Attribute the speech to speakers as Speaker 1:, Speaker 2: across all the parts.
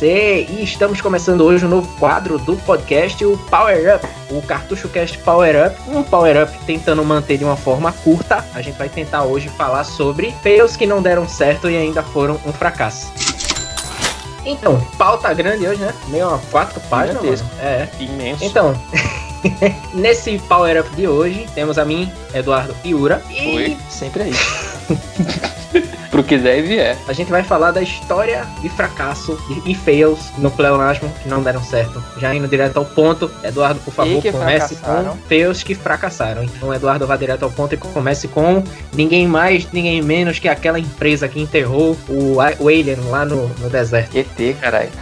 Speaker 1: você! E estamos começando hoje um novo quadro do podcast, o Power Up, o Cartucho Cast Power Up. Um Power Up tentando manter de uma forma curta. A gente vai tentar hoje falar sobre fails que não deram certo e ainda foram um fracasso. Então, pauta grande hoje, né? Meio quatro páginas. É.
Speaker 2: Imenso.
Speaker 1: Então, nesse Power Up de hoje, temos a mim, Eduardo Iura.
Speaker 2: E Oi.
Speaker 3: sempre aí.
Speaker 2: pro que der e vier.
Speaker 1: A gente vai falar da história de fracasso e fails no pleonasmo que não deram certo. Já indo direto ao ponto, Eduardo, por favor, comece com fails que fracassaram. Então, Eduardo, vá direto ao ponto e comece com ninguém mais, ninguém menos que aquela empresa que enterrou o, o Alien lá no, no deserto.
Speaker 3: ET, caralho.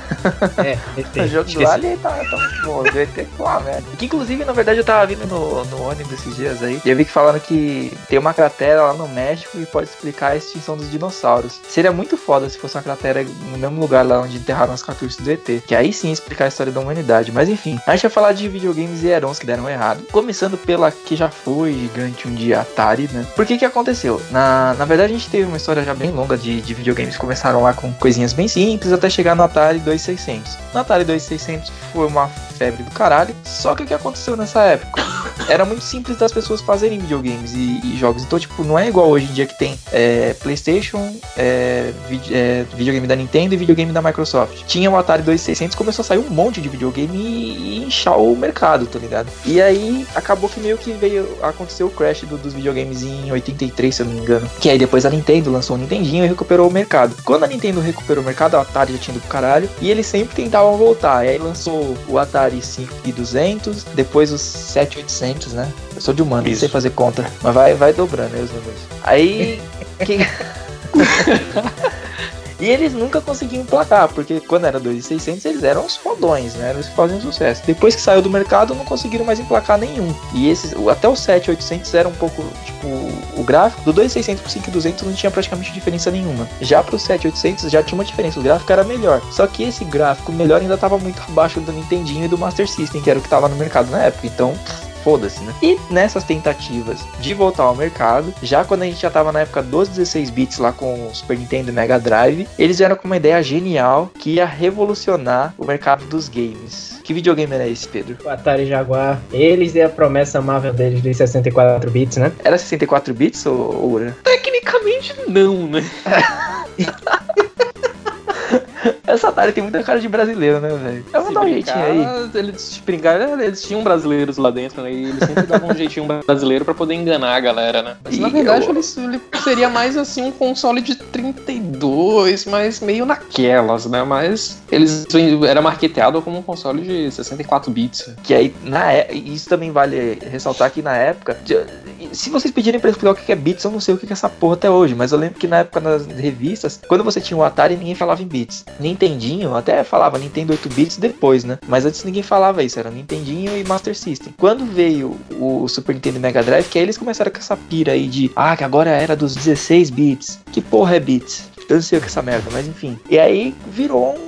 Speaker 1: É, ET.
Speaker 3: o jogo do Alien tá, tá muito bom. O ET lá, velho. Que inclusive, na verdade, eu tava vindo no, no ônibus esses dias aí e eu vi que falando que tem uma cratera lá no México e pode explicar a extinção dos dinossauros. Seria muito foda se fosse uma cratera no mesmo lugar lá onde enterraram as cartuchos do ET. Que aí sim explicar a história da humanidade. Mas enfim, a gente vai falar de videogames e herons que deram errado. Começando pela que já foi gigante um dia Atari, né? Por que que aconteceu? Na, na verdade, a gente teve uma história já bem longa de, de videogames começaram lá com coisinhas bem simples até chegar no Atari 2600. No Atari 2600 foi uma febre do caralho. Só que o que aconteceu nessa época? Era muito simples das pessoas fazerem videogames e, e jogos. Então, tipo, não é igual hoje em dia que tem é, PlayStation, é, vid é, videogame da Nintendo e videogame da Microsoft. Tinha o Atari 2600, começou a sair um monte de videogame e, e inchar o mercado, tá ligado? E aí acabou que meio que veio acontecer o crash do, dos videogames em 83, se eu não me engano. Que aí depois a Nintendo lançou o Nintendinho e recuperou o mercado. Quando a Nintendo recuperou o mercado, a Atari já tinha ido pro caralho e eles sempre tentavam voltar. E aí lançou o Atari 5200, depois os 7800, né? Eu sou de humano, não sei fazer conta, mas vai, vai dobrando aí os números. Aí. que... E eles nunca conseguiam emplacar, porque quando era 2.600 eles eram os fodões, né? Eles faziam sucesso. Depois que saiu do mercado, não conseguiram mais emplacar nenhum. E esses, até o 7.800 era um pouco, tipo, o gráfico do 2.600 pro 5.200 não tinha praticamente diferença nenhuma. Já pro 7.800 já tinha uma diferença, o gráfico era melhor. Só que esse gráfico melhor ainda estava muito abaixo do Nintendinho e do Master System, que era o que estava no mercado na época. Então, foda-se, né? E nessas tentativas de voltar ao mercado, já quando a gente já tava na época dos 16 bits lá com o Super Nintendo e Mega Drive, eles vieram com uma ideia genial que ia revolucionar o mercado dos games. Que videogame era esse, Pedro?
Speaker 1: O Atari Jaguar. Eles e a promessa amável deles de 64 bits, né?
Speaker 3: Era 64 bits ou, ou...
Speaker 2: Tecnicamente não, né?
Speaker 3: Essa Atari tem muita cara de brasileiro, né, velho?
Speaker 2: Eu vou dar um jeitinho aí. Eles brincar, eles tinham brasileiros lá dentro, né? E eles sempre davam um jeitinho brasileiro pra poder enganar a galera, né? Mas e na verdade eu... ele, ele, seria mais assim um console de 32, mas meio naquelas, né? Mas eles era marketeado como um console de 64 bits.
Speaker 3: Que aí, na é... isso também vale ressaltar que na época, se vocês pedirem pra explicar o que é bits, eu não sei o que é essa porra até hoje, mas eu lembro que na época nas revistas, quando você tinha o Atari, ninguém falava em bits. Nintendinho, até falava Nintendo 8 bits depois, né? Mas antes ninguém falava isso, era Nintendinho e Master System. Quando veio o Super Nintendo e Mega Drive, que aí eles começaram com essa pira aí de, ah, que agora era dos 16 bits. Que porra é bits? Eu não sei o que é essa merda, mas enfim. E aí virou um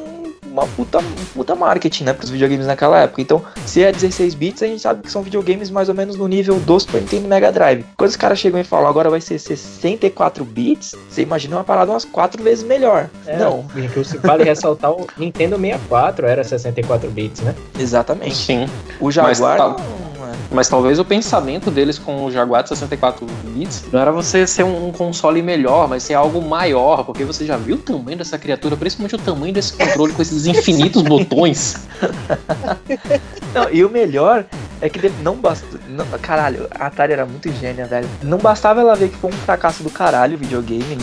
Speaker 3: uma puta, um puta marketing, né, pros videogames naquela época. Então, se é 16 bits, a gente sabe que são videogames mais ou menos no nível do Super Nintendo Mega Drive. Quando os caras chegam e falam, agora vai ser 64 bits, você imagina uma parada umas 4 vezes melhor.
Speaker 1: É,
Speaker 3: Não.
Speaker 1: Vale ressaltar o Nintendo 64 era 64 bits, né?
Speaker 3: Exatamente.
Speaker 2: Sim.
Speaker 3: O Jaguar. Mas,
Speaker 2: tá... Mas talvez o pensamento deles com o Jaguar de 64 bits não era você ser um console melhor, mas ser algo maior, porque você já viu o tamanho dessa criatura, principalmente o tamanho desse controle com esses infinitos botões.
Speaker 3: Não, e o melhor é que não basta. Não, caralho, a Atari era muito gênia, velho. Não bastava ela ver que foi um fracasso do caralho o videogame.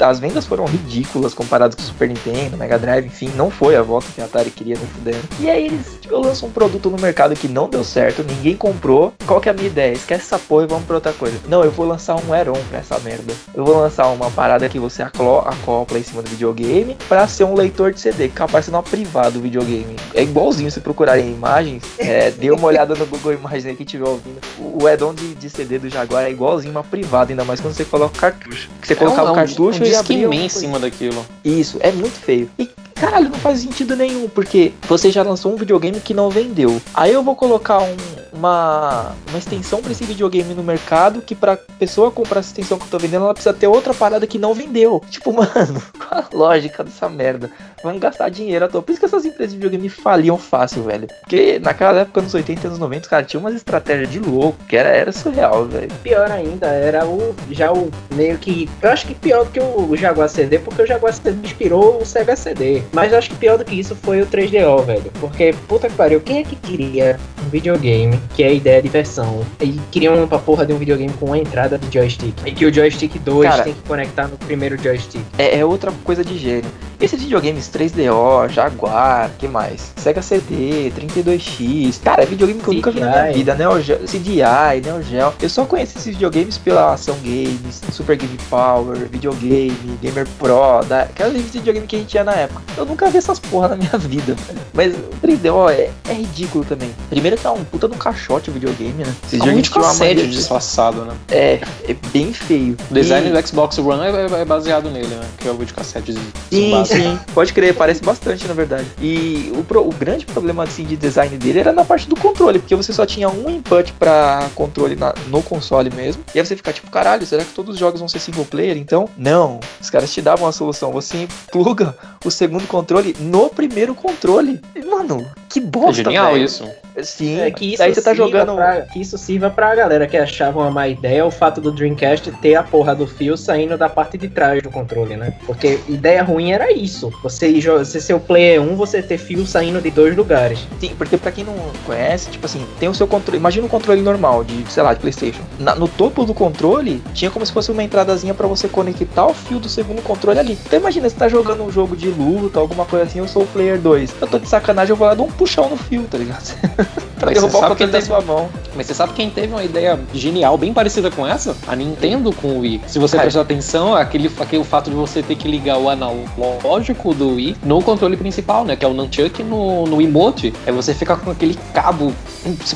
Speaker 3: As vendas foram ridículas comparadas com o Super Nintendo, Mega Drive, enfim, não foi a volta que a Atari queria nem fudendo. E aí eles tipo, lançam um produto no mercado que não deu certo, ninguém comprou. Qual que é a minha ideia? Esquece essa porra e vamos pra outra coisa. Não, eu vou lançar um Aeron pra essa merda. Eu vou lançar uma parada que você acopla em cima do videogame pra ser um leitor de CD, capaz de ser uma privada do videogame. É igualzinho se procurarem imagens. É, dê uma olhada no Google Imagens aí que estiver ouvindo. O add-on de, de, CD do Jaguar é igualzinho uma privada, ainda mais quando você coloca o cartucho. Que você é colocava um, o cartucho um, um
Speaker 2: e abria. em cima daquilo.
Speaker 3: Isso, é muito feio. E caralho, não faz sentido nenhum, porque você já lançou um videogame que não vendeu. Aí eu vou colocar um uma, uma extensão pra esse videogame no mercado que pra pessoa comprar essa extensão que eu tô vendendo, ela precisa ter outra parada que não vendeu. Tipo, mano, qual a lógica dessa merda? Vamos gastar dinheiro à toa. Por isso que essas empresas de videogame faliam fácil, velho. Porque naquela época, nos 80 e anos 90, cara, tinha umas estratégias de louco, que era, era surreal, velho.
Speaker 1: Pior ainda, era o já o meio que. Eu acho que pior do que o Jaguar CD, porque o Jaguar CD inspirou o Sega CD. Mas eu acho que pior do que isso foi o 3DO, velho. Porque, puta que pariu, quem é que queria um videogame, que é a ideia de versão, e queria uma porra de um videogame com uma entrada de joystick? E que o joystick 2 Cara, tem que conectar no primeiro joystick.
Speaker 3: É, é outra coisa de gênio. Esses videogames 3DO, Jaguar, que mais? Sega CD, 32X. Cara, é videogame que eu nunca vi na minha vida. Neo Geo, CDI, Neo Geo. Eu só conheço esses videogames pela Ação Games, Super Game Power, Videogame, Gamer Pro, da, aquela lista de videogame que a gente tinha na época. Eu nunca vi essas porra na minha vida. Mas o 3DO é, é ridículo também. Primeiro que tá um puta no caixote o videogame, né?
Speaker 2: Esses é um videogame disfarçado, né?
Speaker 3: É, é bem feio.
Speaker 2: O design e... do Xbox One é, é, baseado nele, né? Que é o videocassete
Speaker 3: Sim, sim. Pode crer, parece bastante, na verdade. E o, pro, o grande problema, assim, de design dele era na parte do controle, porque você só tinha um input pra controle na, no console mesmo. E aí você fica tipo, caralho, será que todos os jogos vão ser single player? Então, não. Os caras te davam a solução. Você pluga o segundo controle no primeiro controle. E, mano, que bosta,
Speaker 2: É genial véio. isso.
Speaker 1: Sim, é que isso aí você tá jogando. Pra, que isso sirva pra galera que achava uma má ideia o fato do Dreamcast ter a porra do fio saindo da parte de trás do controle, né? Porque ideia ruim era isso. Você, ser o player 1, você ter fio saindo de dois lugares.
Speaker 3: Sim, porque pra quem não conhece, tipo assim, tem o seu controle. Imagina um controle normal de, sei lá, de PlayStation. Na, no topo do controle, tinha como se fosse uma entradazinha para você conectar o fio do segundo controle ali. Então imagina, você tá jogando um jogo de luta, alguma coisa assim, eu sou o player 2. Eu tô de sacanagem, eu vou lá dar um puxão no fio, tá ligado?
Speaker 2: pra derrubar o controle da sua mão. Mas você sabe quem teve uma ideia genial, bem parecida com essa? A Nintendo com o Wii. Se você prestar atenção, aquele, aquele fato de você ter que ligar o analógico do Wii no controle principal, né? Que é o Nunchuck no, no emote. É você ficar com aquele cabo.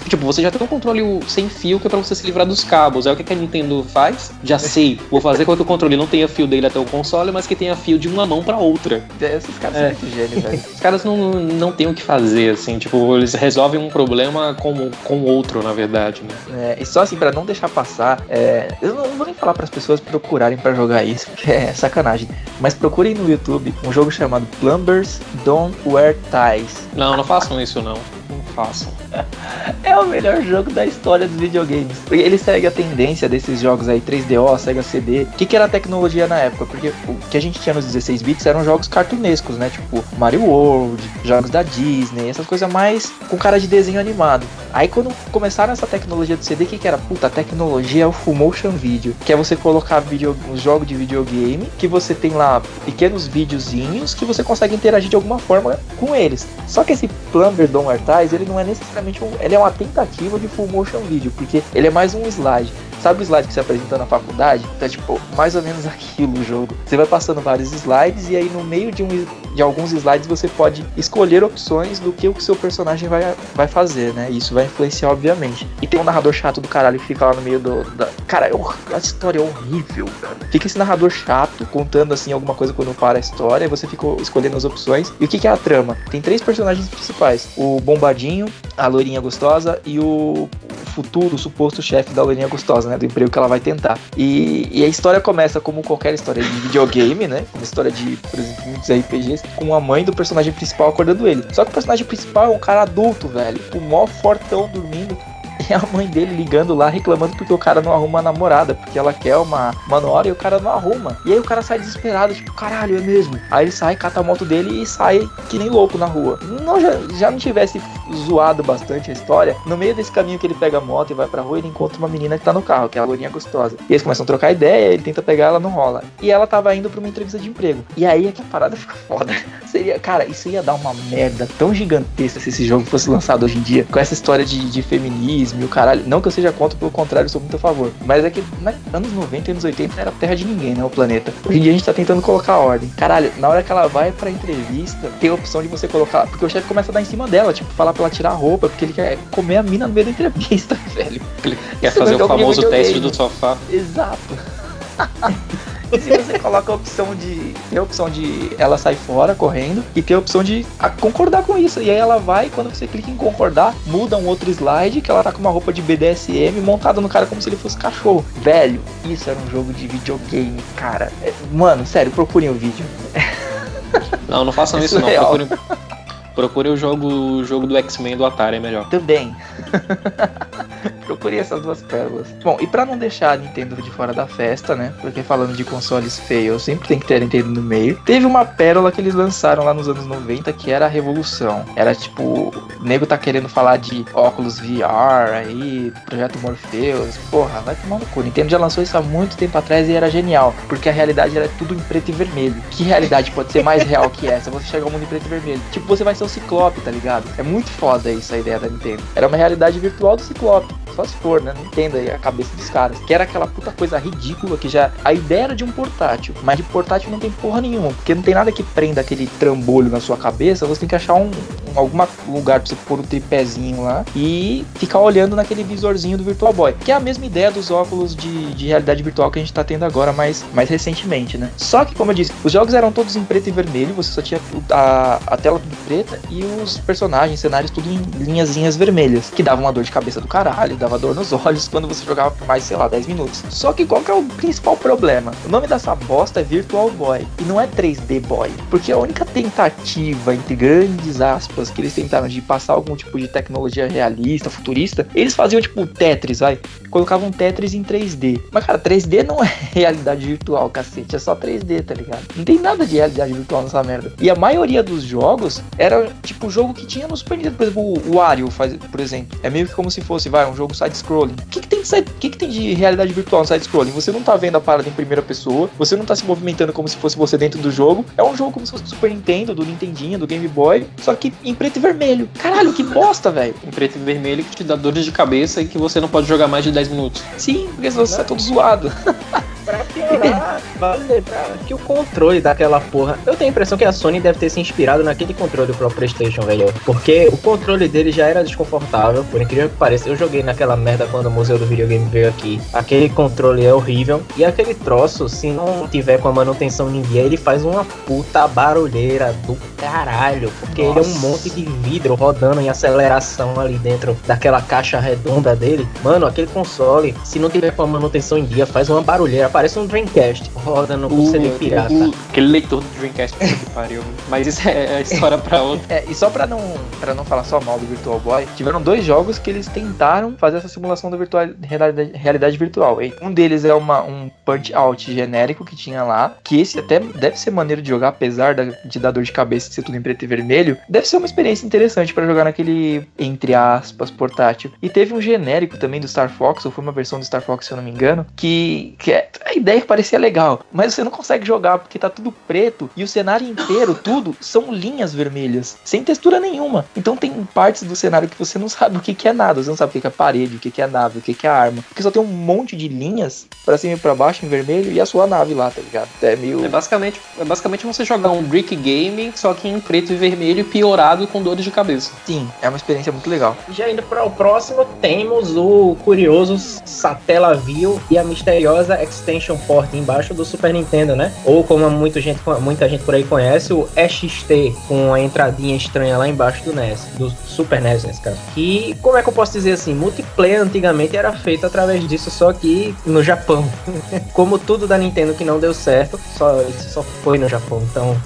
Speaker 2: Tipo, você já tem um controle sem fio que é pra você se livrar dos cabos. Aí o que, que a Nintendo faz? Já sei. Vou fazer com que o controle não tenha fio dele até o console, mas que tenha fio de uma mão pra outra.
Speaker 3: Esses caras é. são muito gênios, velho.
Speaker 2: Os caras não, não têm o que fazer, assim. Tipo, eles resolvem um problema com, com outro, na verdade,
Speaker 3: né? É, e só assim, pra não deixar passar, é, eu não vou nem falar para as pessoas procurarem para jogar isso, porque é sacanagem. Mas procurem no YouTube um jogo chamado Plumbers Don't Wear Ties.
Speaker 2: Não, não façam isso não façam.
Speaker 3: É o melhor jogo da história dos videogames. Ele segue a tendência desses jogos aí, 3DO, Sega CD. O que, que era a tecnologia na época? Porque o que a gente tinha nos 16 bits eram jogos cartunescos, né? Tipo Mario World, jogos da Disney, essas coisas mais com cara de desenho animado. Aí quando começaram essa tecnologia do CD, o que, que era? Puta, a tecnologia é o Full Motion Video, que é você colocar video, um jogo de videogame, que você tem lá pequenos videozinhos que você consegue interagir de alguma forma com eles. Só que esse Plumber Don't Wear Ties, ele não é necessariamente um. Ele é uma tentativa de full motion video, porque ele é mais um slide. Sabe o slide que você apresenta na faculdade? Então, tipo, mais ou menos aquilo o jogo. Você vai passando vários slides e aí no meio de, um, de alguns slides você pode escolher opções do que o seu personagem vai, vai fazer, né? Isso vai influenciar, obviamente. E tem um narrador chato do caralho que fica lá no meio do. Da... Cara, é a história é horrível, cara. Fica esse narrador chato contando assim alguma coisa quando para a história, e você fica escolhendo as opções. E o que, que é a trama? Tem três personagens principais: o Bombadinho, a loirinha gostosa e o futuro, suposto chefe da loirinha gostosa, né? Do emprego que ela vai tentar. E, e, a história começa como qualquer história de videogame, né? Uma história de, por exemplo, muitos RPGs, com a mãe do personagem principal acordando ele. Só que o personagem principal é um cara adulto, velho. O mó fortão dormindo e a mãe dele ligando lá reclamando porque o cara não arruma a namorada, porque ela quer uma, uma e o cara não arruma. E aí o cara sai desesperado, tipo, caralho, é mesmo. Aí ele sai, cata a moto dele e sai que nem louco na rua. Não, já, já não tivesse zoado bastante a história, no meio desse caminho que ele pega a moto e vai pra rua, ele encontra uma menina que tá no carro, que é a lourinha gostosa. E eles começam a trocar ideia, ele tenta pegar, ela não rola. E ela tava indo pra uma entrevista de emprego. E aí é que a parada fica foda. Seria, cara, isso ia dar uma merda tão gigantesca se esse jogo fosse lançado hoje em dia, com essa história de, de feminismo e o caralho. Não que eu seja contra, pelo contrário, eu sou muito a favor. Mas é que né, anos 90 e anos 80 era terra de ninguém, né? O planeta. Hoje em dia a gente tá tentando colocar ordem. Caralho, na hora que ela vai pra entrevista, tem a opção de você colocar. Porque o chefe começa a dar em cima dela, tipo, falar pra ela tirar a roupa, porque ele quer comer a mina no meio da entrevista, velho.
Speaker 2: Ele quer fazer o famoso teste do sofá.
Speaker 3: Exato. se você coloca a opção de. Tem a opção de ela sair fora correndo e tem a opção de concordar com isso. E aí ela vai, quando você clica em concordar, muda um outro slide que ela tá com uma roupa de BDSM montada no cara como se ele fosse cachorro. Velho, isso era um jogo de videogame, cara. É, mano, sério, procurem o vídeo.
Speaker 2: Não, não façam é isso não. Procurem, Procure o jogo, o jogo do X-Men do Atari, é melhor.
Speaker 3: Também. Procure essas duas pérolas. Bom, e para não deixar a Nintendo de fora da festa, né? Porque falando de consoles feios, sempre tem que ter a Nintendo no meio. Teve uma pérola que eles lançaram lá nos anos 90 que era a revolução. Era tipo, o nego tá querendo falar de óculos VR aí, projeto Morpheus. Porra, vai tomar no cu. Nintendo já lançou isso há muito tempo atrás e era genial, porque a realidade era tudo em preto e vermelho. Que realidade pode ser mais real que essa? Você chegar ao mundo em preto e vermelho. Tipo, você vai ser o Ciclope, tá ligado? É muito foda isso a ideia da Nintendo. Era uma realidade virtual do Ciclope. Só se for, né? Não entenda aí a cabeça dos caras. Que era aquela puta coisa ridícula que já. A ideia era de um portátil. Mas de portátil não tem porra nenhuma. Porque não tem nada que prenda aquele trambolho na sua cabeça. Você tem que achar um, um algum lugar pra você pôr o tripézinho lá e ficar olhando naquele visorzinho do Virtual Boy. Que é a mesma ideia dos óculos de, de realidade virtual que a gente tá tendo agora, mais, mais recentemente, né? Só que, como eu disse, os jogos eram todos em preto e vermelho. Você só tinha a, a tela tudo preta e os personagens, cenários, tudo em linhazinhas vermelhas. Que davam uma dor de cabeça do caralho dava dor nos olhos quando você jogava por mais, sei lá, 10 minutos. Só que qual que é o principal problema? O nome dessa bosta é Virtual Boy e não é 3D Boy, porque a única tentativa, entre grandes aspas, que eles tentaram de passar algum tipo de tecnologia realista, futurista, eles faziam tipo Tetris, vai, colocavam Tetris em 3D. Mas cara, 3D não é realidade virtual, cacete, é só 3D, tá ligado? Não tem nada de realidade virtual nessa merda. E a maioria dos jogos era tipo jogo que tinha no Super Nintendo, por exemplo, o Wario, faz, por exemplo, é meio que como se fosse, vai, um jogo jogo side-scrolling. O que, que, tem de side, que, que tem de realidade virtual no side-scrolling? Você não tá vendo a parada em primeira pessoa, você não tá se movimentando como se fosse você dentro do jogo. É um jogo como se fosse do Super Nintendo, do Nintendinho, do Game Boy, só que em preto e vermelho. Caralho, que bosta, velho.
Speaker 2: Em preto e vermelho que te dá dores de cabeça e que você não pode jogar mais de 10 minutos.
Speaker 3: Sim, porque você tá todo zoado.
Speaker 1: Pra piorar, vale que o controle daquela porra. Eu tenho a impressão que a Sony deve ter se inspirado naquele controle pro PlayStation, velho. Porque o controle dele já era desconfortável, por incrível que pareça. Eu joguei naquela merda quando o Museu do Videogame veio aqui. Aquele controle é horrível. E aquele troço, se não tiver com a manutenção em dia, ele faz uma puta barulheira do caralho. Porque Nossa. ele é um monte de vidro rodando em aceleração ali dentro daquela caixa redonda dele. Mano, aquele console, se não tiver com a manutenção em dia, faz uma barulheira parece um Dreamcast rodando com CD pirata.
Speaker 2: Aquele leitor do Dreamcast que pariu. Mas isso é, é história pra outra.
Speaker 3: É, e só pra não, pra não falar só mal do Virtual Boy, tiveram dois jogos que eles tentaram fazer essa simulação da virtual, realidade, realidade virtual. E um deles é uma, um Punch Out genérico que tinha lá, que esse até deve ser maneiro de jogar, apesar da, de dar dor de cabeça de ser tudo em preto e vermelho. Deve ser uma experiência interessante para jogar naquele, entre aspas, portátil. E teve um genérico também do Star Fox, ou foi uma versão do Star Fox, se eu não me engano, que, que é, a ideia parecia legal, mas você não consegue jogar porque tá tudo preto e o cenário inteiro, tudo, são linhas vermelhas, sem textura nenhuma. Então tem partes do cenário que você não sabe o que, que é nada, você não sabe o que, é parede, o que, que é nave, o que, que é arma, porque só tem um monte de linhas para cima e pra baixo em vermelho e a sua nave lá, tá ligado?
Speaker 2: É meio. É basicamente, é basicamente você jogar um brick game, só que em preto e vermelho, piorado com dores de cabeça.
Speaker 3: Sim, é uma experiência muito legal.
Speaker 1: Já indo para o próximo, temos o curioso Satellaview e a misteriosa Extension Port embaixo do Super Nintendo, né? Ou como muita gente, muita gente por aí conhece, o EXT, com a entradinha estranha lá embaixo do NES, do Super NES nesse caso. E como é que eu posso dizer assim? Multiplayer antigamente era feito através disso, só que no Japão. como tudo da Nintendo que não deu certo, só, só foi no Japão. Então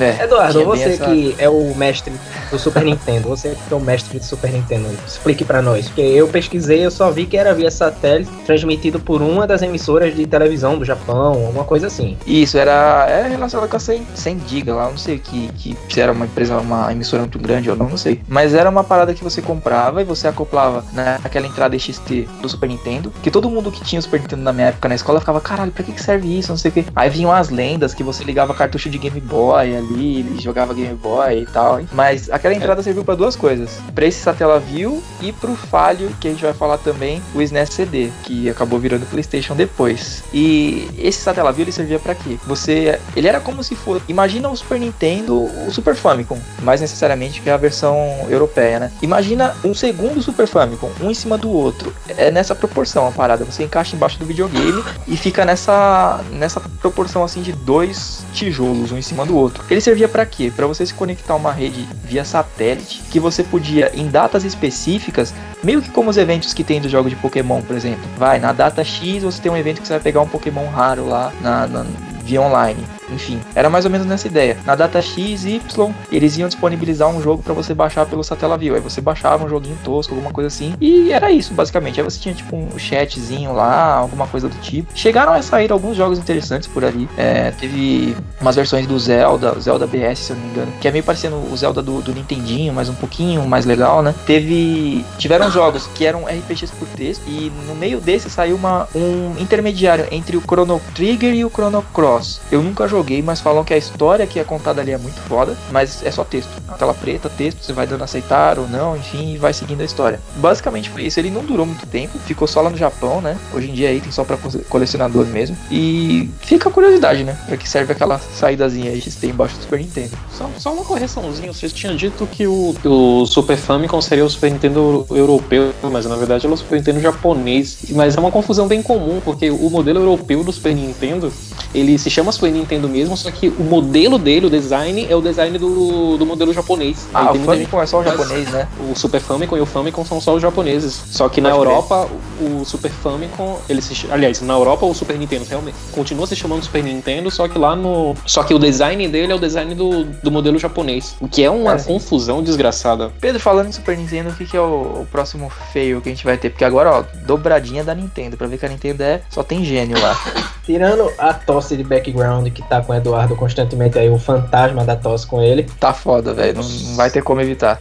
Speaker 1: é, Eduardo, você essa... que é o mestre do Super Nintendo, você que é o mestre do Super Nintendo, explique para nós. Porque eu pesquisei, eu só vi que era via satélite, transmitido por uma das emissoras de televisão do Japão, alguma coisa assim.
Speaker 3: Isso, era, era relacionado com a 100, 100 giga lá, não sei que, que se era uma empresa, uma emissora muito grande ou não, não sei. Mas era uma parada que você comprava e você acoplava naquela entrada XT do Super Nintendo, que todo mundo que tinha o Super Nintendo na minha época na escola ficava, caralho, pra que, que serve isso, não sei o que. Aí vinham as lendas que você ligava cartucho de Game Boy, Boy ali, ele jogava Game Boy e tal. Mas aquela entrada serviu para duas coisas: para esse Satellaview e pro falho que a gente vai falar também, o SNES CD, que acabou virando PlayStation depois. E esse Satellaview ele servia para quê? Você, ele era como se fosse, imagina o Super Nintendo, o Super Famicom, mais necessariamente que é a versão europeia, né? Imagina um segundo Super Famicom, um em cima do outro. É nessa proporção a parada. Você encaixa embaixo do videogame e fica nessa nessa proporção assim de dois tijolos um em cima do outro. Ele servia para quê? Para você se conectar a uma rede via satélite, que você podia em datas específicas, meio que como os eventos que tem dos jogos de Pokémon, por exemplo. Vai na data X, você tem um evento que você vai pegar um Pokémon raro lá na, na via online. Enfim, era mais ou menos nessa ideia. Na data X, Y, eles iam disponibilizar um jogo para você baixar pelo Satellaview. Aí você baixava um joguinho tosco, alguma coisa assim. E era isso, basicamente. Aí você tinha tipo um chatzinho lá, alguma coisa do tipo. Chegaram a sair alguns jogos interessantes por ali. É, teve umas versões do Zelda, Zelda BS, se eu não me engano, que é meio parecendo o Zelda do, do Nintendinho, mas um pouquinho mais legal, né? Teve. Tiveram jogos que eram RPGs por texto. E no meio desse saiu uma, um intermediário entre o Chrono Trigger e o Chrono Cross. Eu nunca joguei joguei, mas falam que a história que é contada ali é muito foda, mas é só texto. Tela preta, texto, você vai dando aceitar ou não, enfim, e vai seguindo a história. Basicamente foi isso. Ele não durou muito tempo, ficou só lá no Japão, né? Hoje em dia aí tem só pra colecionador mesmo. E fica a curiosidade, né? Pra que serve aquela saídazinha aí que tem embaixo do Super Nintendo.
Speaker 2: Só, só uma correçãozinha, vocês tinham dito que o, o Super Famicom seria o Super Nintendo europeu, mas na verdade é o Super Nintendo japonês. Mas é uma confusão bem comum, porque o modelo europeu do Super Nintendo, ele se chama Super Nintendo mesmo, só que o modelo dele, o design, é o design do, do modelo japonês.
Speaker 3: Ah, o Famicom é só o japonês, né?
Speaker 2: O Super Famicom e o Famicom são só os japoneses. Só que Pode na Europa, o Super Famicom, ele se, aliás, na Europa o Super Nintendo realmente continua se chamando Super Nintendo, só que lá no, só que o design dele é o design do, do modelo japonês, o que é uma é, confusão desgraçada.
Speaker 3: Pedro, falando em Super Nintendo, o que, que é o, o, próximo feio que a gente vai ter? Porque agora, ó, dobradinha da Nintendo, pra ver que a Nintendo é, só tem gênio lá.
Speaker 1: Tirando a tosse de background que tá com o Eduardo constantemente aí, o fantasma da tosse com ele.
Speaker 3: Tá foda, velho. Não, não vai ter como evitar.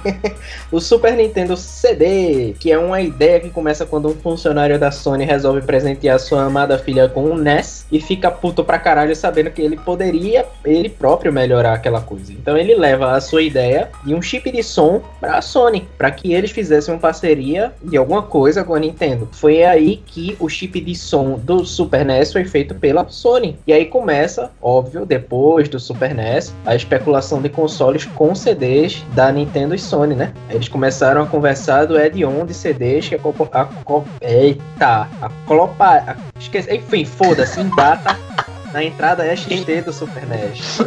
Speaker 1: o Super Nintendo CD, que é uma ideia que começa quando um funcionário da Sony resolve presentear sua amada filha com um NES e fica puto pra caralho sabendo que ele poderia ele próprio melhorar aquela coisa. Então ele leva a sua ideia de um chip de som pra Sony, para que eles fizessem uma parceria de alguma coisa com a Nintendo. Foi aí que o chip de som do Super NES foi feito pela Sony. E aí começa, óbvio, depois do Super NES, a especulação de consoles com CDs da Nintendo e Sony, né? Eles começaram a conversar do add-on de CDs que a, a, a eita, a colopa, a, esqueci, enfim, foda-se, em data na entrada XT do Super NES.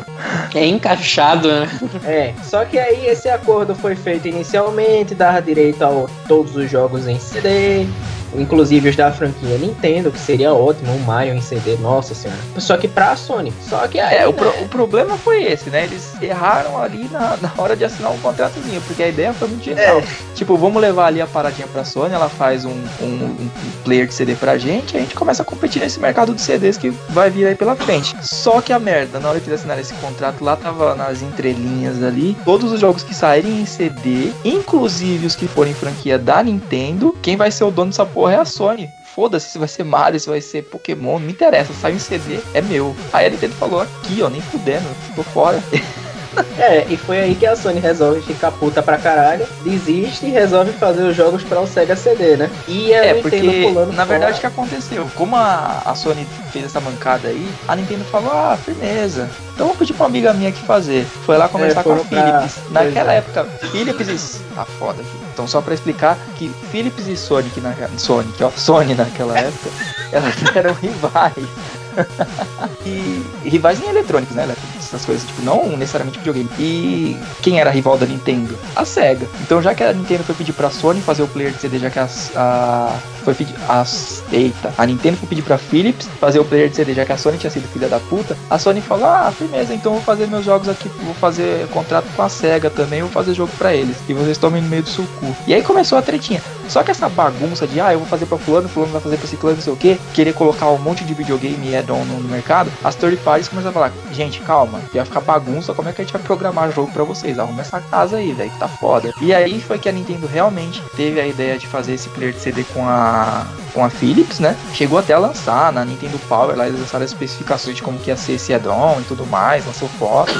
Speaker 2: É encaixado, né?
Speaker 1: É, só que aí esse acordo foi feito inicialmente, dava direito a todos os jogos em CD, inclusive os da franquia Nintendo, que seria ótimo, um Mario em CD, nossa senhora. Só que pra Sony. Só que aí,
Speaker 3: É,
Speaker 1: né?
Speaker 3: o, pro, o, problema foi esse, né? Eles erraram ali na, na hora de assinar um contratozinho, porque a ideia foi muito genial. É. Tipo, vamos levar ali a paradinha pra Sony, ela faz um, um, um, player de CD pra gente, e a gente começa a competir nesse mercado de CDs que vai vir aí pela frente. Só que a merda, na hora que eles assinaram esse contrato, lá tava nas entrelinhas ali, todos os jogos que saírem em CD, inclusive os que forem franquia da Nintendo, quem vai ser o dono dessa porra é a Sony. Foda-se se vai ser Mario, se vai ser Pokémon, não me interessa. Sai um CD, é meu. Aí a Nintendo falou aqui, ó, nem fudendo, tô fora.
Speaker 1: É, e foi aí que a Sony resolve ficar puta pra caralho, desiste e resolve fazer os jogos para o Sega CD, né?
Speaker 3: E a é, Nintendo porque, pulando na verdade, o que aconteceu? Como a, a Sony fez essa mancada aí, a Nintendo falou, ah, firmeza. Então vou pedir pra uma amiga minha aqui fazer. Foi lá conversar é, com a Philips. Pra... Naquela é. época, Philips e... Tá foda aqui. Então só pra explicar que Philips e Sonic, na... Sonic, ó, Sony naquela época, elas eram rivais. e rivais em eletrônicos, né? Essas coisas, tipo, não necessariamente videogame. E quem era rival da Nintendo? A SEGA. Então, já que a Nintendo foi pedir pra Sony fazer o player de CD, já que a. Foi pedir. As, eita. A Nintendo foi pedir pra Philips fazer o player de CD, já que a Sony tinha sido filha da puta. A Sony falou: ah, firmeza, então vou fazer meus jogos aqui. Vou fazer contrato com a SEGA também, vou fazer jogo pra eles. E vocês tomem no meio do suco. E aí começou a tretinha. Só que essa bagunça de, ah, eu vou fazer pra fulano, fulano vai fazer pra ciclano, não sei o que, querer colocar um monte de videogame e add-on no, mercado, as third parties começaram a falar, gente, calma, ia ficar bagunça, como é que a gente vai programar jogo pra vocês? Arruma essa casa aí, velho, que tá foda. E aí foi que a Nintendo realmente teve a ideia de fazer esse player de CD com a com a Philips, né? Chegou até a lançar na Nintendo Power, lá eles lançaram as especificações de como que ia ser esse add-on e tudo mais, lançou foto.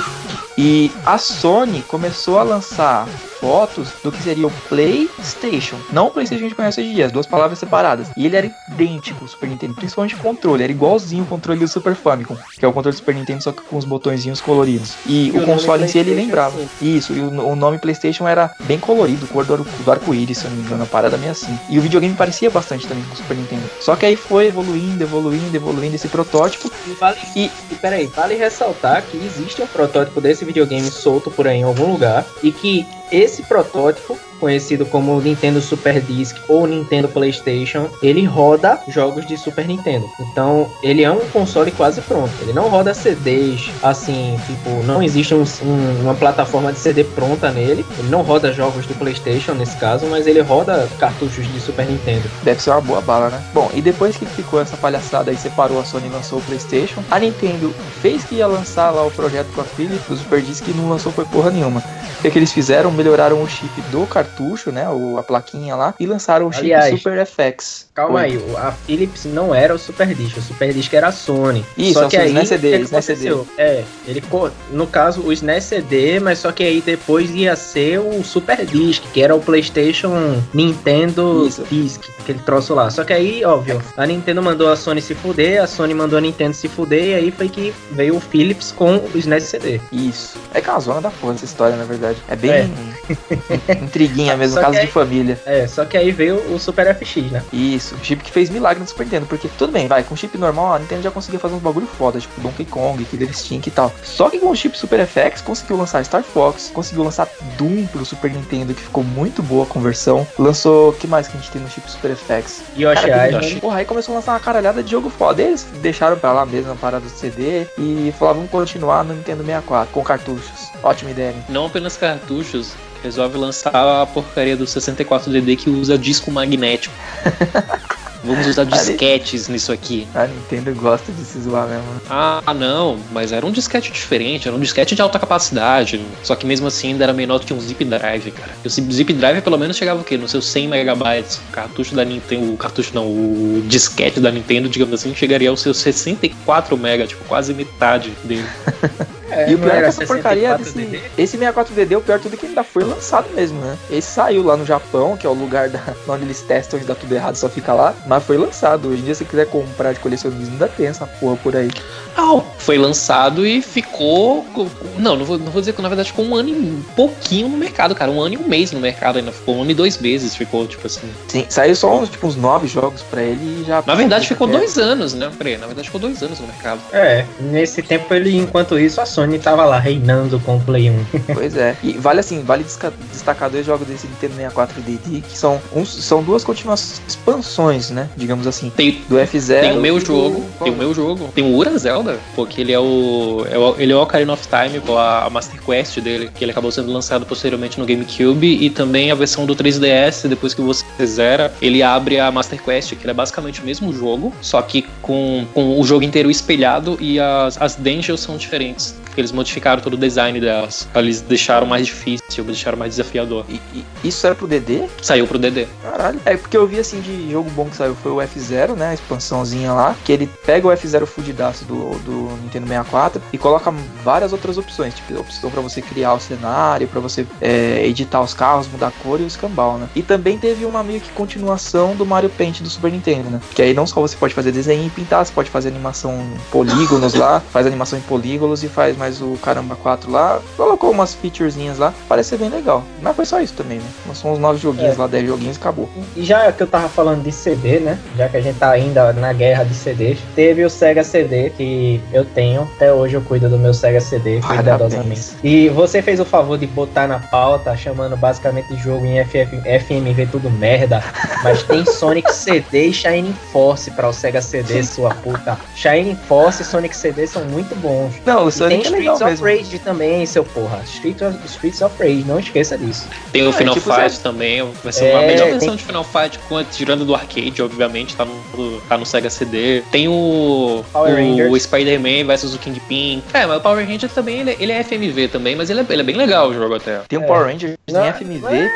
Speaker 3: E a Sony começou a lançar fotos do que seria o PlayStation. Não o PlayStation que a gente conhece hoje em dia, as duas palavras separadas. E ele era idêntico ao Super Nintendo, principalmente o controle. Era igualzinho o controle do Super Famicom, que é o controle do Super Nintendo, só que com os botõezinhos coloridos. E, e o, console em si ele lembrava. Isso, e o, o, nome PlayStation era bem colorido, cor do, do arco-íris, se eu não me engano, uma parada meio assim. E o videogame parecia bastante também com o Super Nintendo. Só que aí foi evoluindo, evoluindo, evoluindo esse protótipo.
Speaker 1: E vale, e, e peraí, vale ressaltar que existe um protótipo desse videogame solto por aí em algum lugar e que esse protótipo conhecido como Nintendo Super Disc ou Nintendo PlayStation, ele roda jogos de Super Nintendo. Então, ele é um console quase pronto. Ele não roda CDs assim, tipo, não existe um, um, uma plataforma de CD pronta nele. Ele não roda jogos do PlayStation nesse caso, mas ele roda cartuchos de Super Nintendo.
Speaker 3: Deve ser uma boa bala, né? Bom, e depois que ficou essa palhaçada e separou a Sony e lançou o PlayStation, a Nintendo fez que ia lançar lá o projeto com a Philips, o Super Disc, e não lançou foi porra nenhuma. O que, é que eles fizeram? Melhoraram o chip do cartucho cartucho, né? O, a plaquinha lá, e lançaram o chip Aliás, Super FX.
Speaker 1: Calma Oi. aí, a Philips não era o Super Disc, o Super Disc era a Sony.
Speaker 3: Isso,
Speaker 1: só que aí,
Speaker 3: SNES CD, SNES CD.
Speaker 1: É, ele, no caso, o SNES CD, mas só que aí depois ia ser o Super Disc, que era o PlayStation Nintendo Isso. Disc, aquele troço lá. Só que aí, óbvio, a Nintendo mandou a Sony se fuder, a Sony mandou a Nintendo se fuder, e aí foi que veio o Philips com o SNES CD.
Speaker 3: Isso. É casona da porra essa história, na verdade. É bem é. Mesmo, caso
Speaker 1: aí,
Speaker 3: de família.
Speaker 1: É, só que aí veio o Super FX, né?
Speaker 3: Isso. Chip que fez milagre no Super Nintendo, porque tudo bem, vai, com chip normal a Nintendo já conseguia fazer uns bagulho foda, tipo Donkey Kong, Killer Instinct e tal. Só que com o chip Super FX conseguiu lançar Star Fox, conseguiu lançar Doom pro Super Nintendo, que ficou muito boa a conversão. Lançou, o que mais que a gente tem no chip Super FX?
Speaker 1: Yoshi Island.
Speaker 3: Porra, aí começou a lançar uma caralhada de jogo foda. Eles deixaram pra lá mesmo a parada do CD e falaram, vamos continuar no Nintendo 64 com cartuchos. Ótima ideia. Hein?
Speaker 2: Não apenas cartuchos, resolve lançar a porcaria do 64DD que usa disco magnético. Vamos usar disquetes nisso aqui.
Speaker 3: A Nintendo gosta de se zoar mesmo.
Speaker 2: Ah, não, mas era um disquete diferente, era um disquete de alta capacidade. Só que mesmo assim ainda era menor do que um zip drive, cara. E o zip drive pelo menos chegava o quê? Nos seus 100 megabytes. O cartucho da Nintendo, o cartucho não, o disquete da Nintendo, digamos assim, chegaria aos seus 64 mega, tipo, quase metade dele.
Speaker 3: É, e o pior é que essa porcaria desse, esse 64DD, o pior tudo é que ainda foi lançado mesmo, né? Esse saiu lá no Japão, que é o lugar da, onde eles testam onde dá tudo errado, só fica lá, mas foi lançado. Hoje em dia, se você quiser comprar de colecionismo, ainda tem essa porra por aí.
Speaker 2: Ah, foi lançado e ficou. Não, não vou, não vou dizer que na verdade ficou um ano e um pouquinho no mercado, cara. Um ano e um mês no mercado ainda. Ficou um ano e dois meses, ficou, tipo assim.
Speaker 3: Sim, saiu só uns, tipo, uns nove jogos pra ele e já.
Speaker 2: Na verdade, ficou dois anos, né? Peraí, na verdade, ficou dois anos no mercado.
Speaker 1: É, nesse tempo ele, enquanto isso, a Sony tava lá reinando com o Play 1.
Speaker 3: pois é. E vale assim, vale destacar dois jogos desse Nintendo 64 DD, que são, uns, são duas continuas expansões, né? Digamos assim.
Speaker 2: Tem, do F0. Tem o meu jogo, do... tem o meu jogo. Tem o Ura Zelda, porque ele é o. É o ele é o Ocarina of Time, a, a Master Quest dele, que ele acabou sendo lançado posteriormente no GameCube, e também a versão do 3DS, depois que você zera, ele abre a Master Quest, que ele é basicamente o mesmo jogo, só que com, com o jogo inteiro espelhado e as, as dungeons são diferentes. Eles modificaram todo o design delas. Eles deixaram mais difícil, deixaram mais desafiador.
Speaker 3: E, e isso era pro DD?
Speaker 2: Saiu pro DD.
Speaker 3: Caralho. É porque eu vi assim de jogo bom que saiu foi o F0, né? A expansãozinha lá. Que ele pega o F0 fudidaço do, do Nintendo 64 e coloca várias outras opções. Tipo, opção para você criar o cenário, para você é, editar os carros, mudar a cor e o escambau, né? E também teve uma meio que continuação do Mario Paint do Super Nintendo, né? Que aí não só você pode fazer desenho e pintar, você pode fazer animação polígonos lá, faz animação em polígonos e faz mais o Caramba 4 lá, colocou umas featurezinhas lá, parece ser bem legal. Mas foi só isso também, né? São uns nove joguinhos é. lá, dez joguinhos e acabou.
Speaker 1: E já que eu tava falando de CD, né? Já que a gente tá ainda na guerra de CDs, teve o Sega CD que eu tenho, até hoje eu cuido do meu Sega CD cuidadosamente. E você fez o favor de botar na pauta, chamando basicamente de jogo em FF, FMV tudo merda, mas tem Sonic CD e Shining Force para o Sega CD, sua puta. Shining Force e Sonic CD são muito bons.
Speaker 3: Não, o Sonic
Speaker 1: Streets of mesmo. Rage também, seu porra. Streets of, Streets of Rage, não esqueça disso.
Speaker 2: Tem o é, Final tipo, Fight também, vai ser é, uma melhor versão tem... de Final Fight, tirando do arcade, obviamente, tá no, tá no Sega CD. Tem o, o, o Spider-Man vs o Kingpin. É, mas o Power Ranger também, ele, ele é FMV também, mas ele é, ele é bem legal o jogo até.
Speaker 3: Tem o é. Power Ranger em FMV.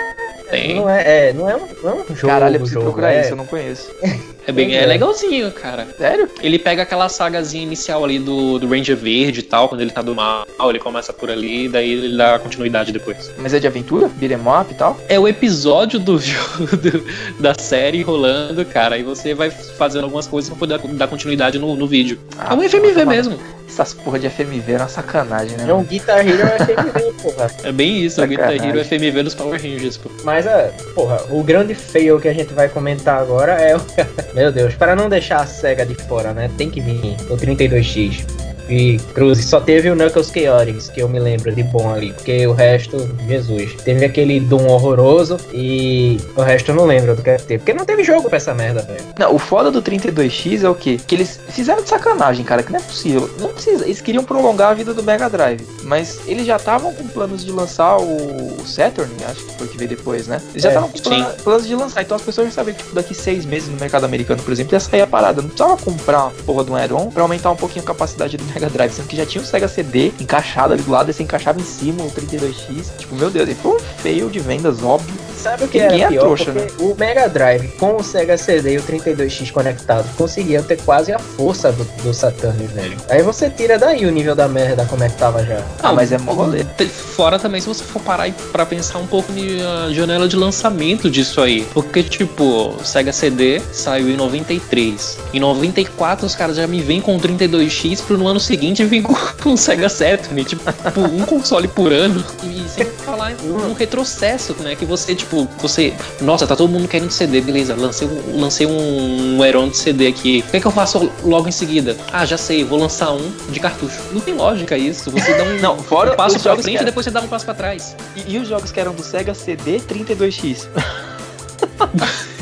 Speaker 2: Tem.
Speaker 1: Não é, é, não é, um, não é um jogo.
Speaker 3: Caralho, eu preciso
Speaker 1: jogo,
Speaker 3: procurar
Speaker 1: é,
Speaker 3: isso, eu não conheço.
Speaker 2: É bem é
Speaker 1: É.
Speaker 2: legalzinho, cara.
Speaker 3: Sério?
Speaker 2: Ele pega aquela sagazinha inicial ali do, do Ranger Verde e tal, quando ele tá do mal, ele começa por ali, daí ele dá continuidade depois.
Speaker 3: Mas é de aventura? Beat'em up e tal?
Speaker 2: É o episódio do jogo do- da série rolando, cara, e você vai fazendo algumas coisas pra poder dar continuidade no, no vídeo.
Speaker 3: Ah,
Speaker 2: é um FMV
Speaker 3: nossa,
Speaker 2: mesmo.
Speaker 3: Essas porra de FMV é uma sacanagem, né?
Speaker 1: É um? Guitar Hero FMV, porra.
Speaker 2: É bem isso, é o Guitar
Speaker 3: Sacanagem.
Speaker 2: Hero FMV dos Power Rangers, pô.
Speaker 1: Mas, é, porra, o grande fail que a gente vai comentar agora é o. Meu Deus, para não deixar a SEGA de fora, né? Tem que vir o 32X. E Cruz, só teve o Knuckles Chaotix, que eu me lembro de bom ali, porque o resto, Jesus. Teve aquele Doom horroroso e o resto eu não lembro do que teve. Porque não teve jogo pra essa merda, velho.
Speaker 3: Não, o foda do 32X é o quê? Que eles fizeram de sacanagem, cara, que não é possível. Não precisa. Eles queriam prolongar a vida do Mega Drive. Mas eles já estavam com planos de lançar o Saturn, acho que foi o que veio depois, né? Eles já
Speaker 1: É,
Speaker 3: estavam com
Speaker 2: sim.
Speaker 3: plano- planos de lançar. Então as pessoas já sabiam que tipo, daqui seis meses no mercado americano, por exemplo, ia sair a parada. Não precisava comprar uma porra de um add-on pra aumentar um pouquinho a capacidade do Mega Drive. Sendo que já tinha o Sega CD encaixado ali do lado, e você encaixava em cima o 32X. Tipo, meu Deus, ele foi um fail de vendas, óbvio.
Speaker 1: Sabe o que
Speaker 3: Ninguém
Speaker 1: era
Speaker 3: é
Speaker 1: pior?
Speaker 3: trouxa,
Speaker 1: porque o Mega Drive com o Sega CD e o 32X conectado conseguiam ter quase a força do, do Saturn, velho. Aí você tira daí o nível da merda como é que tava já.
Speaker 3: Ah, mas é mó rolê.
Speaker 2: Te- Fora também, se você for parar pra pensar um pouco na janela de lançamento disso aí. Porque, tipo, o Sega CD saiu em 93. Em 94, os caras já me vêm com o 32X pro no ano seguinte vir com, com o Sega Saturn. Tipo, um console por ano. E sem falar um retrocesso, né? Que você, tipo, você. Nossa, tá todo mundo querendo CD, beleza. Lancei, um- lancei um, um Heron de CD aqui. O que, é que eu faço logo em seguida? Ah, já sei, vou lançar um de cartucho. Não tem lógica isso. Você dá um.
Speaker 3: Não, fora
Speaker 2: um passo pra frente e depois você dá um passo pra trás.
Speaker 3: E, e os jogos que eram do Sega CD 32X?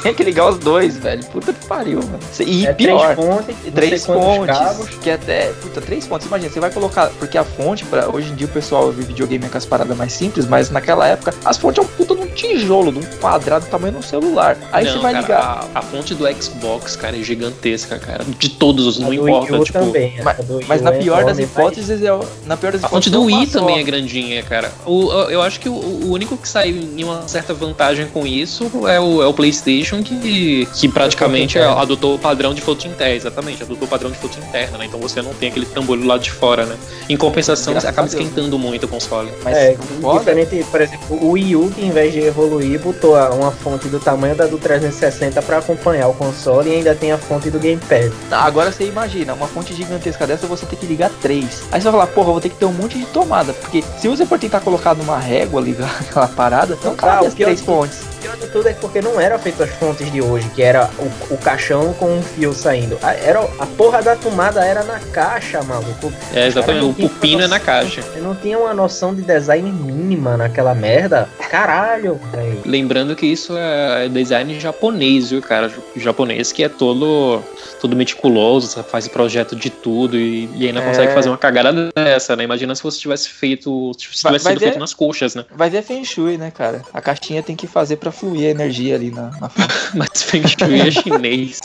Speaker 3: Você tinha que ligar os dois, velho. Puta que pariu, mano. E
Speaker 1: é
Speaker 3: pior.
Speaker 1: três fontes,
Speaker 3: Três fontes,
Speaker 1: cabos.
Speaker 3: que até, puta, três fontes, imagina, você vai colocar, porque a fonte, pra, hoje em dia o pessoal vê videogame com as paradas mais simples, mas naquela época, as fontes é um puta de um tijolo, de um quadrado do tamanho de um celular, aí
Speaker 2: Não,
Speaker 3: você vai
Speaker 2: cara,
Speaker 3: ligar,
Speaker 2: A, a fonte do Xbox, cara, é gigantesca, cara. De todos os, não importa,
Speaker 1: Wii
Speaker 2: tipo.
Speaker 1: também.
Speaker 3: mas- mas na
Speaker 1: é
Speaker 3: pior das
Speaker 1: enorme,
Speaker 3: hipóteses, é, o- na pior das
Speaker 2: A fonte
Speaker 3: hipóteses
Speaker 2: do
Speaker 3: é
Speaker 2: Wii
Speaker 3: só.
Speaker 2: também é grandinha, cara. O, eu- eu acho que o, o único que saiu em uma certa vantagem com isso é o, é o PlayStation, que, que praticamente
Speaker 1: interno.
Speaker 2: adotou o padrão de fonte interna. Exatamente, adotou o padrão de fonte interna, né? Então você não tem aquele tambolho lá de fora, né? Em compensação,
Speaker 3: Graças
Speaker 2: você acaba esquentando muito o console.
Speaker 3: Mas
Speaker 1: É, diferente, por exemplo, o Wii U, que em vez de evoluir, botou uma fonte do tamanho da do 360 pra acompanhar o console e ainda tem a fonte do Gamepad.
Speaker 3: Ah, Agora você imagina, uma fonte gigantesca dessa você tem que ligar três. Aí você vai falar, porra, vou ter que ter um monte de tomada. Porque se você for tentar colocar numa régua ligar aquela parada, não
Speaker 1: Não
Speaker 3: cabe
Speaker 1: dá,
Speaker 3: as três fontes.
Speaker 1: O pior de tudo é porque não era feito as fontes de hoje, que era o, o caixão com um fio saindo. A, era, a porra da tomada era na caixa, maluco.
Speaker 2: É, exatamente. O pupino é na caixa.
Speaker 1: Eu não tinha uma noção de design mínima naquela merda. Caralho, velho.
Speaker 2: Lembrando que isso é design japonês, viu, cara? O japonês que é todo, todo meticuloso, faz projeto de tudo e, e ainda
Speaker 3: É.
Speaker 2: consegue fazer uma cagada dessa, né? Imagina se você tivesse feito. Se
Speaker 3: Vai-
Speaker 2: tivesse
Speaker 3: vai
Speaker 2: sido
Speaker 3: ver-
Speaker 2: feito nas coxas, né?
Speaker 3: Vai ver Feng Shui, né, cara? A caixinha tem que fazer pra fluir a energia ali na, na.
Speaker 2: Mas Feng Shui é chinês.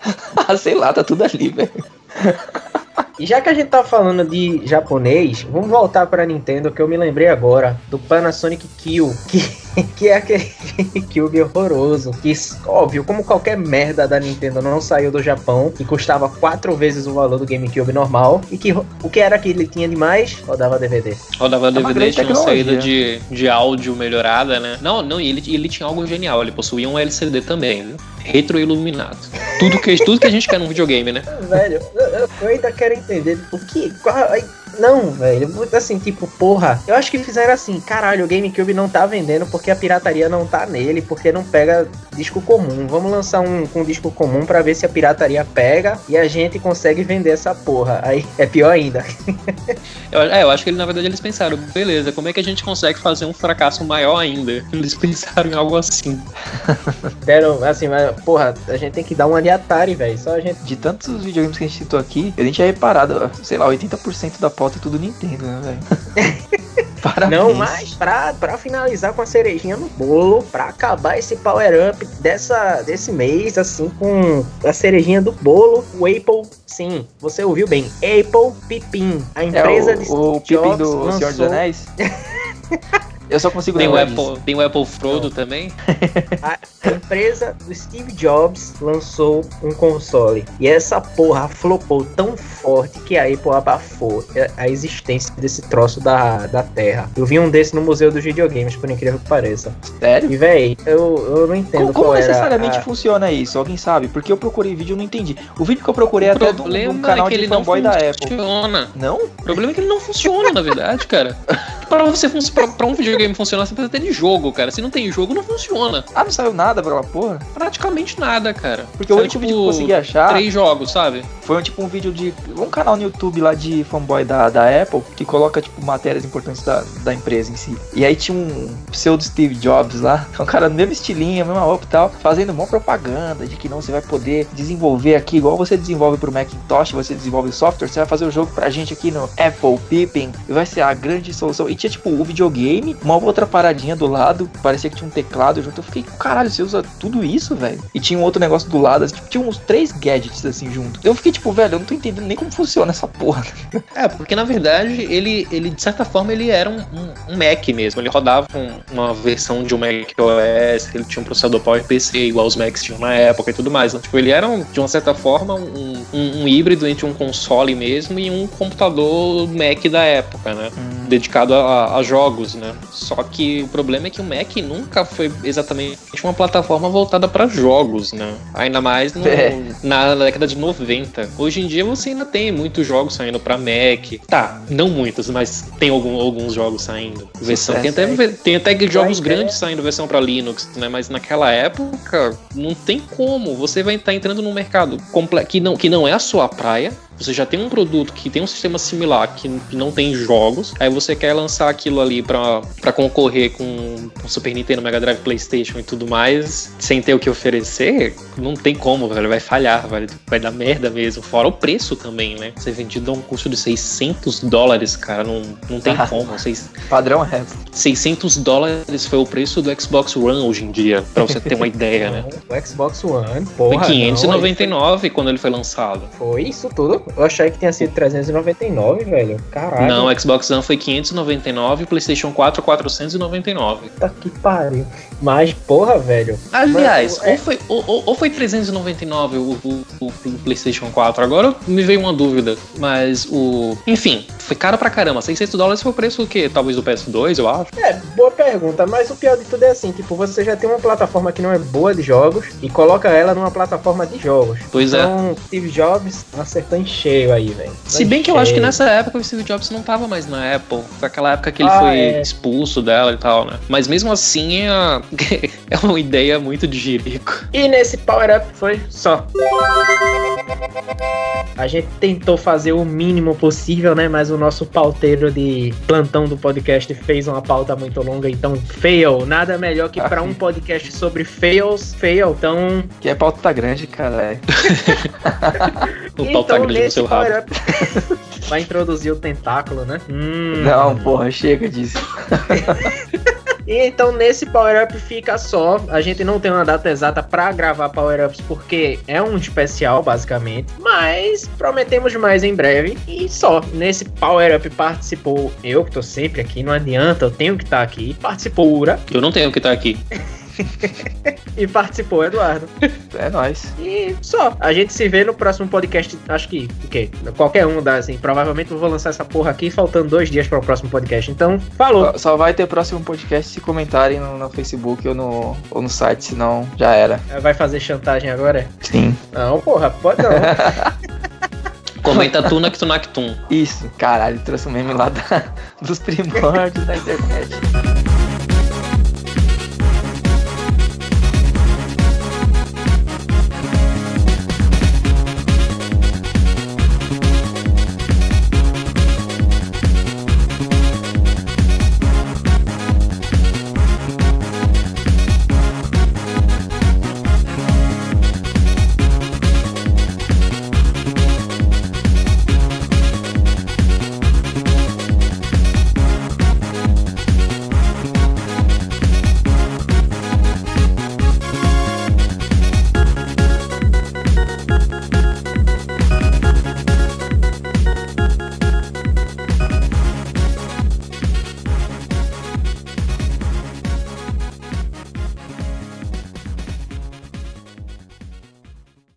Speaker 3: ah, sei lá, tá tudo ali, velho.
Speaker 1: E já que a gente tá falando de japonês, vamos voltar pra Nintendo, que eu me lembrei agora do Panasonic Kill, que, que é aquele Cube horroroso. Que, óbvio, como qualquer merda da Nintendo não saiu do Japão e custava quatro vezes o valor do GameCube normal. E que o que era que ele tinha de mais? Rodava DVD.
Speaker 2: Rodava DVD,
Speaker 3: grande
Speaker 2: tinha uma saída de, de áudio melhorada, né? Não, não, e ele, ele tinha algo genial, ele possuía um LCD também, viu? Retroiluminado. Tudo que, tudo que a gente quer num videogame, né?
Speaker 1: Velho, eu, eu- ainda quero entender o que. Qual, não, velho. Assim, tipo, porra. Eu acho que fizeram assim, caralho, o GameCube não tá vendendo porque a pirataria não tá nele, porque não pega disco comum. Vamos lançar um com disco comum pra ver se a pirataria pega e a gente consegue vender essa porra. Aí é pior ainda.
Speaker 2: Eu, é, eu acho que ele, na verdade eles pensaram, beleza, como é que a gente consegue fazer um fracasso maior ainda? Eles pensaram em algo assim.
Speaker 1: Deram, assim, mas, porra, a gente tem que dar uma de Atari, velho. Só a gente.
Speaker 3: De tantos videogames que a gente citou aqui, a gente tinha reparado, sei lá, 80% da pauta é tudo Nintendo, né, velho? Parabéns.
Speaker 1: Não, mas pra, pra finalizar com a cerejinha no bolo, pra acabar esse power up dessa, desse mês, assim, com a cerejinha do bolo, o Apple, sim, você ouviu bem, Apple Pipim, a
Speaker 3: É
Speaker 1: empresa
Speaker 3: o,
Speaker 1: de
Speaker 3: o
Speaker 1: Steve Jobs
Speaker 3: do Senhor dos
Speaker 1: lançou-
Speaker 3: Anéis? Eu só consigo
Speaker 2: tem o Apple. Tem o Apple Frodo também?
Speaker 1: A empresa do Steve Jobs lançou um console. E essa porra flopou tão forte que a Apple abafou a existência desse troço da, da Terra. Eu vi um desse no Museu dos Videogames, por incrível que pareça.
Speaker 3: Sério?
Speaker 1: E véi, eu, eu não entendo
Speaker 3: Como, como
Speaker 1: qual era
Speaker 3: necessariamente
Speaker 1: a-
Speaker 3: funciona isso? Alguém sabe? Porque eu procurei vídeo e não entendi. O vídeo que eu procurei é
Speaker 2: o
Speaker 3: até do,
Speaker 2: problema
Speaker 3: do canal
Speaker 2: é que
Speaker 3: de
Speaker 2: ele não
Speaker 3: fanboy da Apple.
Speaker 2: funciona.
Speaker 3: Não?
Speaker 2: O problema é que ele não funciona, na verdade, cara. Pra, você, pra, pra um videogame funcionar, você precisa ter de jogo, cara. Se não tem jogo, não funciona.
Speaker 3: Ah, não saiu nada pra porra?
Speaker 2: Praticamente nada, cara.
Speaker 3: Porque o
Speaker 2: Saiu,
Speaker 3: único
Speaker 2: tipo,
Speaker 3: vídeo que eu consegui achar
Speaker 2: Três jogos, sabe?
Speaker 3: foi um, tipo um vídeo de um canal no YouTube lá de fanboy da, da Apple que coloca tipo matérias importantes da, da empresa em si. E aí tinha um pseudo Steve Jobs lá, um cara no mesmo estilinho, mesma roupa e tal, fazendo uma propaganda de que não você vai poder desenvolver aqui igual você desenvolve pro Macintosh, você desenvolve software, você vai fazer o jogo pra gente aqui no Apple Pippin e vai ser a grande solução. E tinha tipo o videogame, uma outra paradinha do lado, parecia que tinha um teclado junto. Eu fiquei, caralho, você usa tudo isso, velho? E tinha um outro negócio do lado, assim, tipo, tinha uns três gadgets assim junto. Eu fiquei tipo, velho, eu não tô entendendo nem como funciona essa porra.
Speaker 2: É, porque na verdade ele, ele de certa forma, ele era um, um- um Mac mesmo. Ele rodava com uma versão de um Mac OS, ele tinha um processador PowerPC, igual os Macs tinham na época e tudo mais. Então, tipo, ele era, um- de uma certa forma, um, um- um híbrido entre um console mesmo e um computador Mac da época, né? Dedicado a, a jogos, né? Só que o problema é que o Mac nunca foi exatamente uma plataforma voltada para jogos, né? Ainda mais no-
Speaker 3: É.
Speaker 2: na década de 90. Hoje em dia você ainda tem muitos jogos saindo para Mac. Tá, não muitos, mas tem algum- alguns jogos saindo. Versão, tem, até, tem até jogos
Speaker 1: ideia.
Speaker 2: grandes saindo versão para Linux, né? Mas naquela época não tem como. Você vai estar entrando num mercado que não, que não é a sua praia. Você já tem um produto que tem um sistema similar que, não tem jogos, aí você quer lançar aquilo ali pra pra concorrer com o Super Nintendo, Mega Drive, PlayStation e tudo mais, sem ter o que oferecer, não tem como, velho. Vai falhar, vai, vai dar merda mesmo. Fora o preço também, né? Ser vendido a um custo de 600 dólares, cara, não, não tem
Speaker 3: Ah.
Speaker 2: como. Seis-
Speaker 3: Padrão é.
Speaker 2: 600 dólares foi o preço do Xbox One hoje em dia, pra você ter uma ideia, né?
Speaker 1: O Xbox One, porra.
Speaker 2: Foi
Speaker 1: não, ele
Speaker 2: 599 quando ele foi lançado.
Speaker 1: Foi, foi isso tudo? Eu achei que tinha sido 399, velho. Caralho.
Speaker 2: Não, o Xbox One foi 599 e o PlayStation 4 499.
Speaker 1: Puta que pariu. Mas, porra, velho.
Speaker 2: Aliás,
Speaker 1: Mas, é-
Speaker 2: ou, foi, ou, ou- foi 399 o, o- o PlayStation 4, agora me veio uma dúvida. Mas o. Enfim, foi caro pra caramba. 600 dólares foi o preço o quê? Talvez do PS2, eu acho.
Speaker 1: É, boa pergunta, mas o pior de tudo é assim, tipo, você já tem uma plataforma que não é boa de jogos e coloca ela numa plataforma de jogos.
Speaker 2: Pois é.
Speaker 1: então, Steve Jobs acertou em cheio aí, velho.
Speaker 2: Se bem que eu acho que nessa época o Steve Jobs não tava mais na Apple. Foi aquela época que ele
Speaker 1: Ah,
Speaker 2: foi
Speaker 1: é.
Speaker 2: expulso dela e tal, né? Mas mesmo assim é, é uma ideia muito de jirico.
Speaker 1: E nesse Power Up foi só. A gente tentou fazer o mínimo possível, né? Mas o nosso pauteiro de plantão do podcast fez uma pauta muito longa, então fail. Nada melhor que pra um podcast sobre fails, fail. Então,
Speaker 3: Que a pauta tá grande, cara.
Speaker 2: O pau tá
Speaker 1: então
Speaker 2: grande no seu rabo.
Speaker 1: Vai introduzir o tentáculo, né? Hum.
Speaker 3: Não, porra, chega disso.
Speaker 1: E então nesse Power Up fica só. A gente não tem uma data exata pra gravar Power Ups porque é um especial, basicamente. Mas prometemos mais em breve. E só. Nesse Power Up participou eu, que tô sempre aqui, não adianta, eu tenho que estar aqui. Participou o Ura
Speaker 2: Eu não tenho que estar aqui.
Speaker 1: e participou o Eduardo.
Speaker 3: É nóis.
Speaker 1: E só. A gente se vê no próximo podcast. Acho que o quê? Qualquer um dá, assim. Provavelmente eu vou lançar essa porra aqui faltando dois dias para o próximo podcast. Então, falou.
Speaker 3: Só- vai ter próximo podcast se comentarem no, no Facebook ou no, ou no site, senão já era.
Speaker 1: Vai fazer chantagem agora?
Speaker 3: Sim.
Speaker 1: Não, porra, pode não.
Speaker 2: Comenta Tuna Tum.
Speaker 3: Isso, caralho, trouxe um meme lá da- dos primórdios da internet.